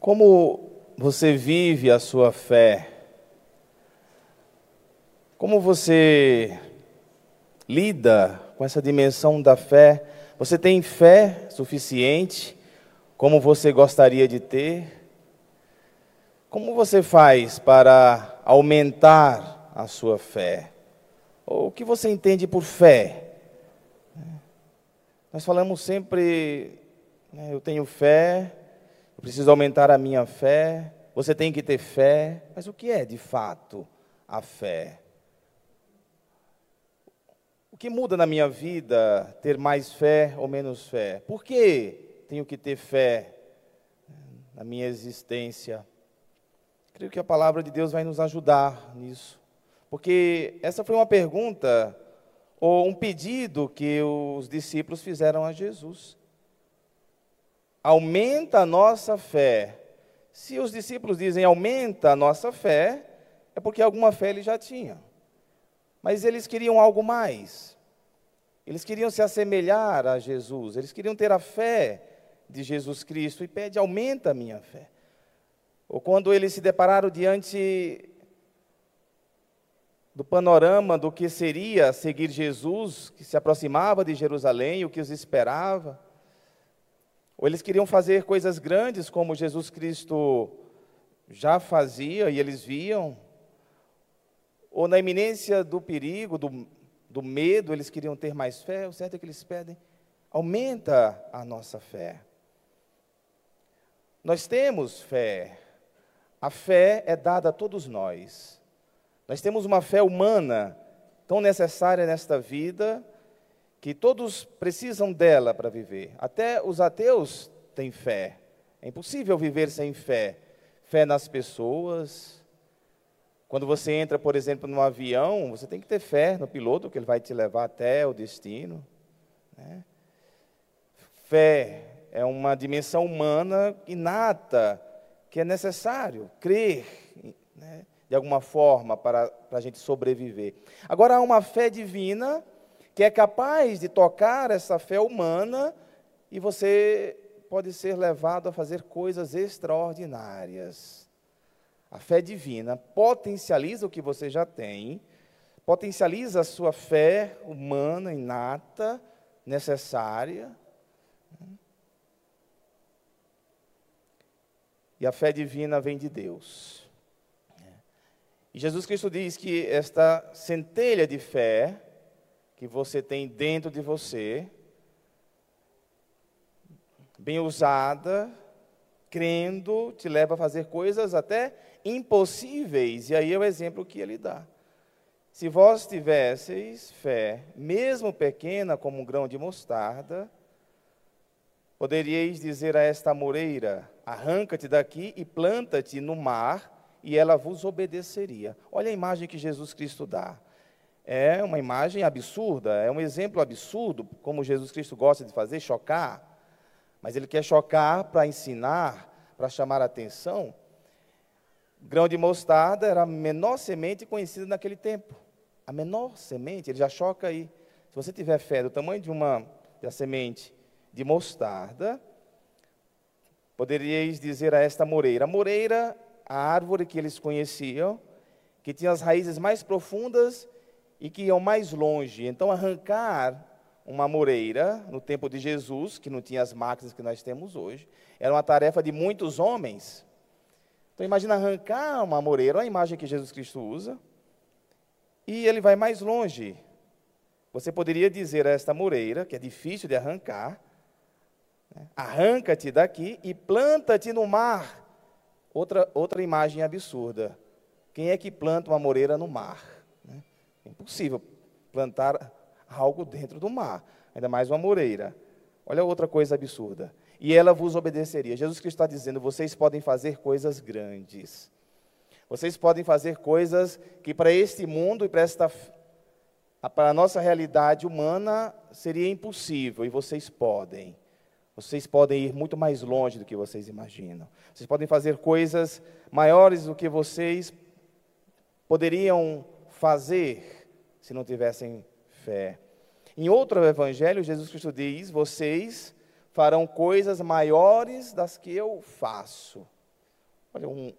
Como você vive a sua fé? Como você lida com essa dimensão da fé? Você tem fé suficiente como você gostaria de ter? Como você faz para aumentar a sua fé? Ou o que você entende por fé? Nós falamos sempre, né, eu tenho fé, eu preciso aumentar a minha fé, você tem que ter fé, mas o que é de fato a fé? O que muda na minha vida ter mais fé ou menos fé? Por que tenho que ter fé na minha existência? Creio que a palavra de Deus vai nos ajudar nisso. Porque essa foi uma pergunta ou um pedido que os discípulos fizeram a Jesus aumenta a nossa fé. Se os discípulos dizem aumenta a nossa fé, é porque alguma fé eles já tinham. Mas eles queriam algo mais. Eles queriam se assemelhar a Jesus, eles queriam ter a fé de Jesus Cristo e pede aumenta a minha fé. Ou quando eles se depararam diante do panorama do que seria seguir Jesus, que se aproximava de Jerusalém, o que os esperava, ou eles queriam fazer coisas grandes como Jesus Cristo já fazia e eles viam. Ou na iminência do perigo, do, do medo, eles queriam ter mais fé. O certo é que eles pedem, aumenta a nossa fé. Nós temos fé. A fé é dada a todos nós. Nós temos uma fé humana tão necessária nesta vida que todos precisam dela para viver. Até os ateus têm fé. É impossível viver sem fé. Fé nas pessoas. Quando você entra, por exemplo, num avião, você tem que ter fé no piloto que ele vai te levar até o destino. Né? Fé é uma dimensão humana inata que é necessário crer, né, de alguma forma, para, para a gente sobreviver. Agora, há uma fé divina que é capaz de tocar essa fé humana e você pode ser levado a fazer coisas extraordinárias. A fé divina potencializa o que você já tem, potencializa a sua fé humana, inata, necessária. E a fé divina vem de Deus. E Jesus Cristo diz que esta centelha de fé, que você tem dentro de você, bem usada, crendo, te leva a fazer coisas até impossíveis. E aí é o exemplo que ele dá. Se vós tivesseis fé, mesmo pequena como um grão de mostarda, poderíeis dizer a esta moreira: arranca-te daqui e planta-te no mar, e ela vos obedeceria. Olha a imagem que Jesus Cristo dá é uma imagem absurda, é um exemplo absurdo, como Jesus Cristo gosta de fazer, chocar. Mas ele quer chocar para ensinar, para chamar a atenção. Grão de mostarda era a menor semente conhecida naquele tempo. A menor semente, ele já choca aí. Se você tiver fé do tamanho de uma da semente de mostarda, poderíeis dizer a esta moreira: a moreira, a árvore que eles conheciam, que tinha as raízes mais profundas e que iam mais longe. Então, arrancar uma moreira no tempo de Jesus, que não tinha as máquinas que nós temos hoje, era uma tarefa de muitos homens. Então, imagina arrancar uma moreira, a imagem que Jesus Cristo usa, e ele vai mais longe. Você poderia dizer a esta moreira, que é difícil de arrancar, né, arranca-te daqui e planta-te no mar. Outra, outra imagem absurda. Quem é que planta uma moreira no mar? Impossível plantar algo dentro do mar, ainda mais uma moreira. Olha outra coisa absurda. E ela vos obedeceria. Jesus Cristo está dizendo: vocês podem fazer coisas grandes. Vocês podem fazer coisas que para este mundo e para esta para a nossa realidade humana seria impossível, e vocês podem. Vocês podem ir muito mais longe do que vocês imaginam. Vocês podem fazer coisas maiores do que vocês poderiam fazer se não tivessem fé. Em outro evangelho, Jesus Cristo diz: Vocês farão coisas maiores das que eu faço. Olha um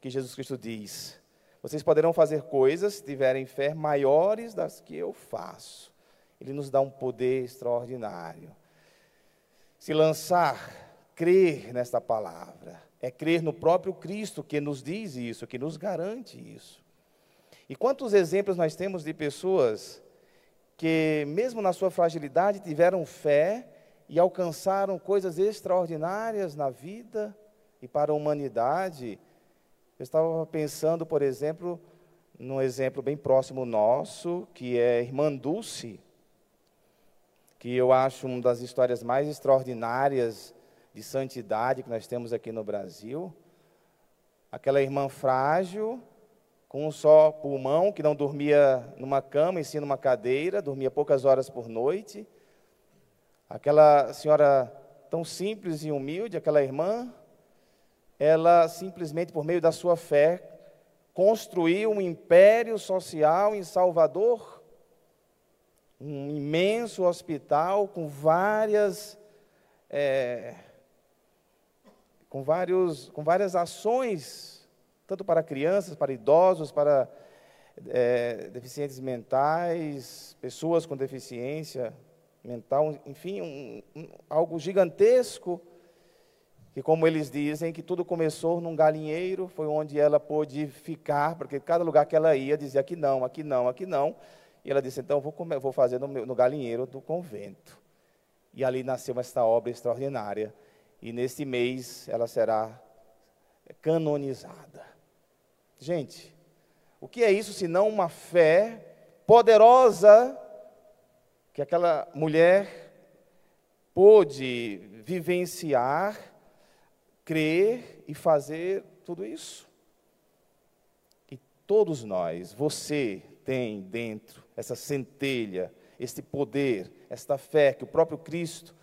que Jesus Cristo diz: Vocês poderão fazer coisas se tiverem fé maiores das que eu faço. Ele nos dá um poder extraordinário. Se lançar, crer nesta palavra, é crer no próprio Cristo que nos diz isso, que nos garante isso. E quantos exemplos nós temos de pessoas que, mesmo na sua fragilidade, tiveram fé e alcançaram coisas extraordinárias na vida e para a humanidade. Eu estava pensando, por exemplo, num exemplo bem próximo nosso, que é a irmã Dulce, que eu acho uma das histórias mais extraordinárias de santidade que nós temos aqui no Brasil. Aquela irmã frágil, com um só pulmão, que não dormia numa cama, e sim numa cadeira, dormia poucas horas por noite. Aquela senhora tão simples e humilde, aquela irmã, ela simplesmente por meio da sua fé construiu um império social em Salvador, um imenso hospital com várias é, com, vários, com várias ações, tanto para crianças, para idosos, para é, deficientes mentais, pessoas com deficiência mental, enfim, um, um, algo gigantesco, que como eles dizem, que tudo começou num galinheiro, foi onde ela pôde ficar, porque cada lugar que ela ia dizia aqui não, aqui não, aqui não, e ela disse, então vou, comer, vou fazer no, meu, no galinheiro do convento. E ali nasceu esta obra extraordinária, e neste mês ela será canonizada. Gente, o que é isso senão uma fé poderosa que aquela mulher pôde vivenciar, crer e fazer tudo isso? E todos nós, você tem dentro essa centelha, este poder, esta fé que o próprio Cristo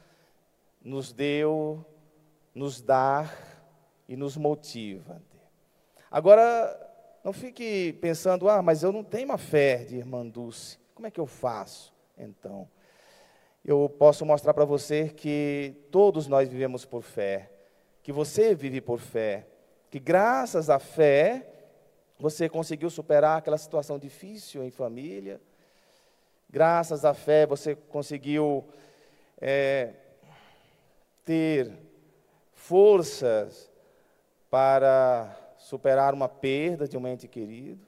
nos deu nos dá e nos motiva. Agora, não fique pensando, ah, mas eu não tenho uma fé de irmã Dulce. Como é que eu faço, então? Eu posso mostrar para você que todos nós vivemos por fé, que você vive por fé, que graças à fé você conseguiu superar aquela situação difícil em família, graças à fé você conseguiu é, ter forças para superar uma perda de um ente querido.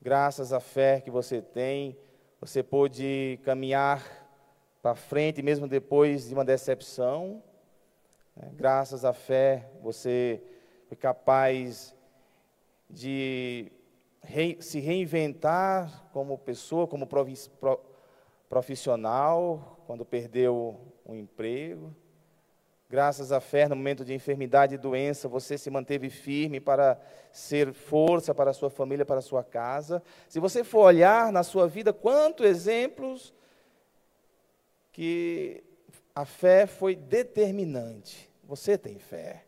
Graças à fé que você tem, você pôde caminhar para frente, mesmo depois de uma decepção. Né? Graças à fé, você foi capaz de se reinventar como pessoa, como profissional, quando perdeu um emprego. Graças à fé, no momento de enfermidade e doença, você se manteve firme para ser força para a sua família, para a sua casa. Se você for olhar na sua vida, quantos exemplos que a fé foi determinante. Você tem fé.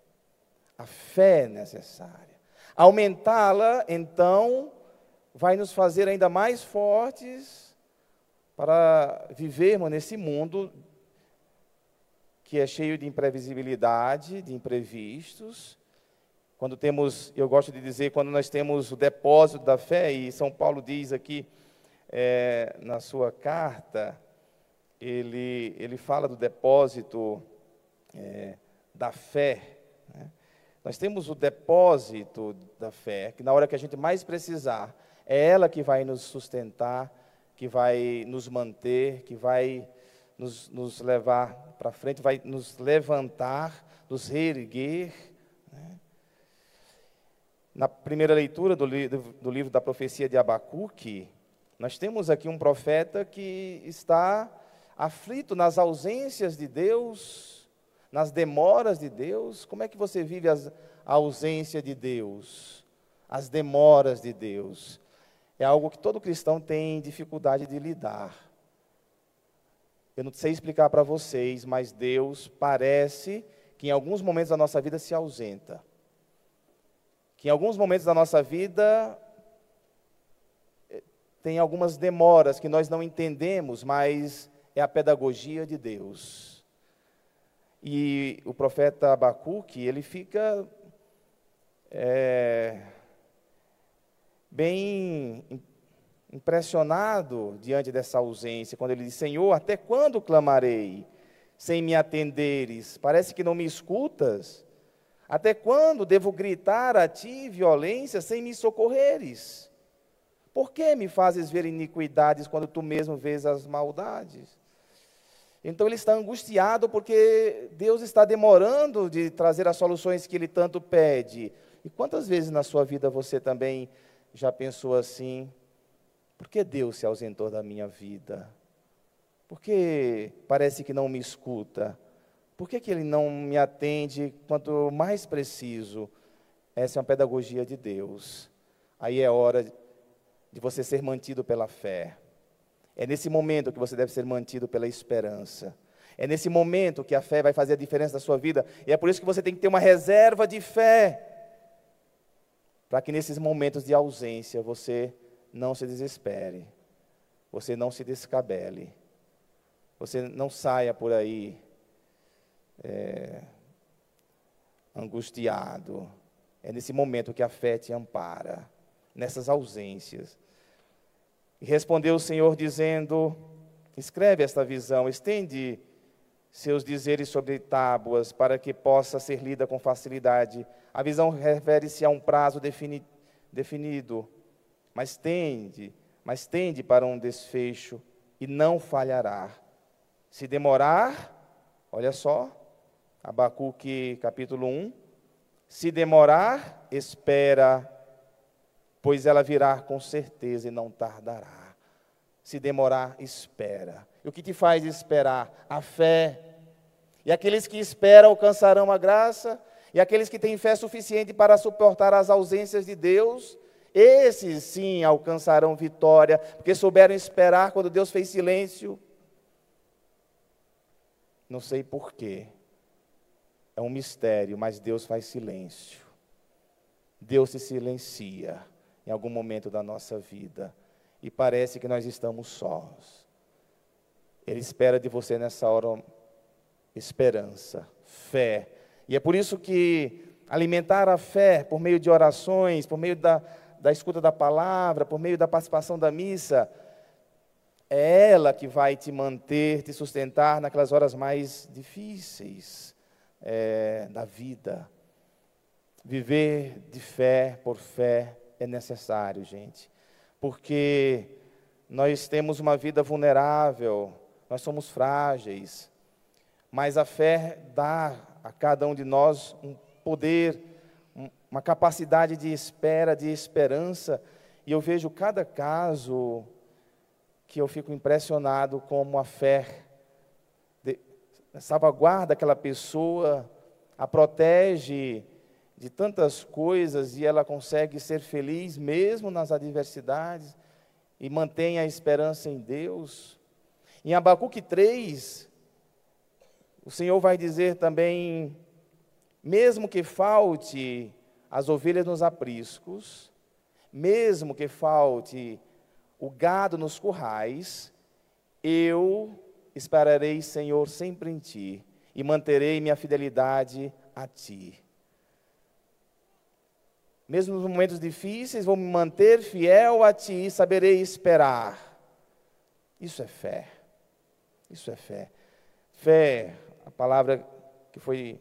A fé é necessária. Aumentá-la, então, vai nos fazer ainda mais fortes para vivermos nesse mundo que é cheio de imprevisibilidade, de imprevistos. Quando temos, eu gosto de dizer, quando nós temos o depósito da fé, e São Paulo diz aqui é, na sua carta, ele, ele fala do depósito é, da fé. Né? Nós temos o depósito da fé, que na hora que a gente mais precisar, é ela que vai nos sustentar, que vai nos manter, que vai nos, nos levar para frente, vai nos levantar, nos reerguer. Né? Na primeira leitura do, li do livro da profecia de Abacuque, nós temos aqui um profeta que está aflito nas ausências de Deus, nas demoras de Deus. Como é que você vive as, a ausência de Deus, as demoras de Deus? É algo que todo cristão tem dificuldade de lidar. Eu não sei explicar para vocês, mas Deus parece que em alguns momentos da nossa vida se ausenta. Que em alguns momentos da nossa vida eh, tem algumas demoras que nós não entendemos, mas é a pedagogia de Deus. E o profeta Abacuque, ele fica é, bem impressionado diante dessa ausência, quando ele diz: Senhor, até quando clamarei sem me atenderes? Parece que não me escutas. Até quando devo gritar a ti violência sem me socorreres? Por que me fazes ver iniquidades quando tu mesmo vês as maldades? Então ele está angustiado porque Deus está demorando de trazer as soluções que ele tanto pede. E quantas vezes na sua vida você também já pensou assim? Por que Deus se ausentou da minha vida? Por que parece que não me escuta? Por que, que Ele não me atende quanto mais preciso? Essa é uma pedagogia de Deus. Aí é hora de você ser mantido pela fé. É nesse momento que você deve ser mantido pela esperança. É nesse momento que a fé vai fazer a diferença na sua vida. E é por isso que você tem que ter uma reserva de fé. Para que nesses momentos de ausência você não se desespere, você não se descabele, você não saia por aí é, angustiado. É nesse momento que a fé te ampara, nessas ausências. E respondeu o Senhor dizendo: Escreve esta visão, estende seus dizeres sobre tábuas, para que possa ser lida com facilidade. A visão refere-se a um prazo defini definido mas tende, mas tende para um desfecho e não falhará. Se demorar, olha só, Abacuque capítulo 1, se demorar, espera, pois ela virá com certeza e não tardará. Se demorar, espera. E o que te faz esperar? A fé. E aqueles que esperam alcançarão a graça, e aqueles que têm fé suficiente para suportar as ausências de Deus, esses sim alcançarão vitória, porque souberam esperar quando Deus fez silêncio. Não sei porquê. É um mistério, mas Deus faz silêncio. Deus se silencia em algum momento da nossa vida. E parece que nós estamos sós. Ele espera de você nessa hora esperança, fé. E é por isso que alimentar a fé por meio de orações, por meio da, da escuta da palavra, por meio da participação da missa, é ela que vai te manter, te sustentar naquelas horas mais difíceis é, da vida. Viver de fé por fé é necessário, gente, porque nós temos uma vida vulnerável, nós somos frágeis, mas a fé dá a cada um de nós um poder uma capacidade de espera, de esperança, e eu vejo cada caso que eu fico impressionado como a fé salvaguarda aquela pessoa, a protege de tantas coisas e ela consegue ser feliz mesmo nas adversidades e mantém a esperança em Deus. Em Abacuque 3, o Senhor vai dizer também: mesmo que falte as ovelhas nos apriscos, mesmo que falte o gado nos currais, eu esperarei, Senhor, sempre em ti e manterei minha fidelidade a ti. Mesmo nos momentos difíceis, vou me manter fiel a ti e saberei esperar. Isso é fé. Isso é fé. Fé, a palavra que foi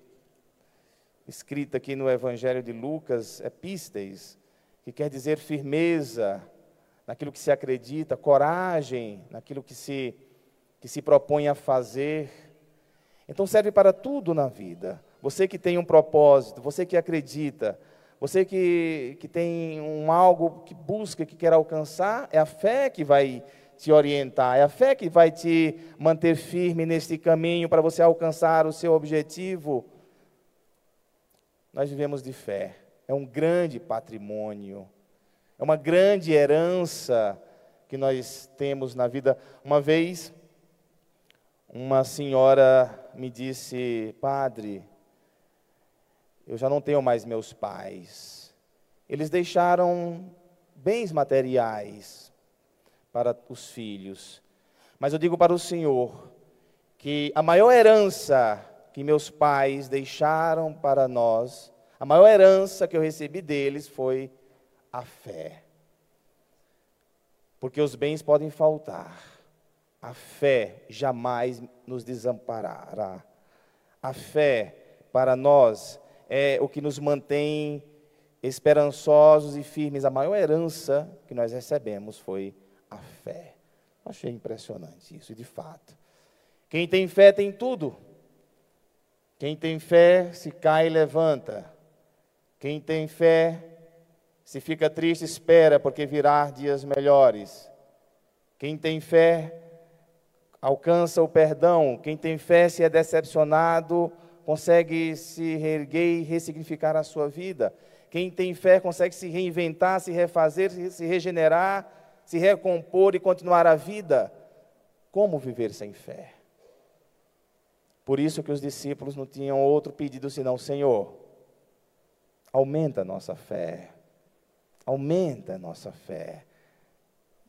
escrita aqui no Evangelho de Lucas é pistes, que quer dizer firmeza naquilo que se acredita, coragem naquilo que se, que se propõe a fazer. Então serve para tudo na vida. Você que tem um propósito, você que acredita, você que, que tem um algo que busca, que quer alcançar, é a fé que vai te orientar, é a fé que vai te manter firme neste caminho para você alcançar o seu objetivo nós vivemos de fé. É um grande patrimônio, é uma grande herança que nós temos na vida. Uma vez, uma senhora me disse, padre, eu já não tenho mais meus pais. Eles deixaram bens materiais para os filhos. Mas eu digo para o Senhor que a maior herança que meus pais deixaram para nós, A maior herança que eu recebi deles foi a fé. Porque os bens podem faltar, a fé jamais nos desamparará. A fé, para nós, é o que nos mantém esperançosos e firmes. A maior herança que nós recebemos foi a fé. Achei impressionante isso, de fato. Quem tem fé tem tudo. Quem tem fé se cai levanta. Quem tem fé se fica triste, espera, porque virá dias melhores. Quem tem fé alcança o perdão. Quem tem fé, se é decepcionado, consegue se reerguer e ressignificar a sua vida. Quem tem fé consegue se reinventar, se refazer, se regenerar, se recompor e continuar a vida. Como viver sem fé? Por isso que os discípulos não tinham outro pedido senão: Senhor, aumenta a nossa fé. Aumenta a nossa fé.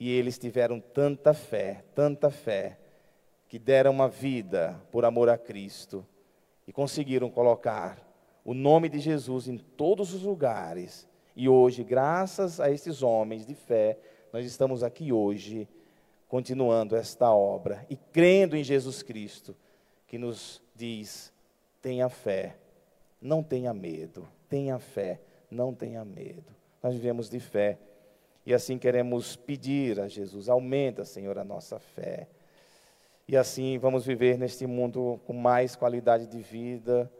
E eles tiveram tanta fé, tanta fé, que deram uma vida por amor a Cristo e conseguiram colocar o nome de Jesus em todos os lugares. E hoje, graças a esses homens de fé, nós estamos aqui hoje, continuando esta obra e crendo em Jesus Cristo, que nos diz: tenha fé, não tenha medo, tenha fé, não tenha medo. Nós vivemos de fé e assim queremos pedir a Jesus: aumenta, Senhor, a nossa fé. E assim vamos viver neste mundo com mais qualidade de vida,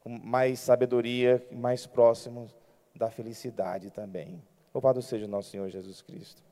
com mais sabedoria, mais próximos da felicidade também. Louvado seja o nosso Senhor Jesus Cristo.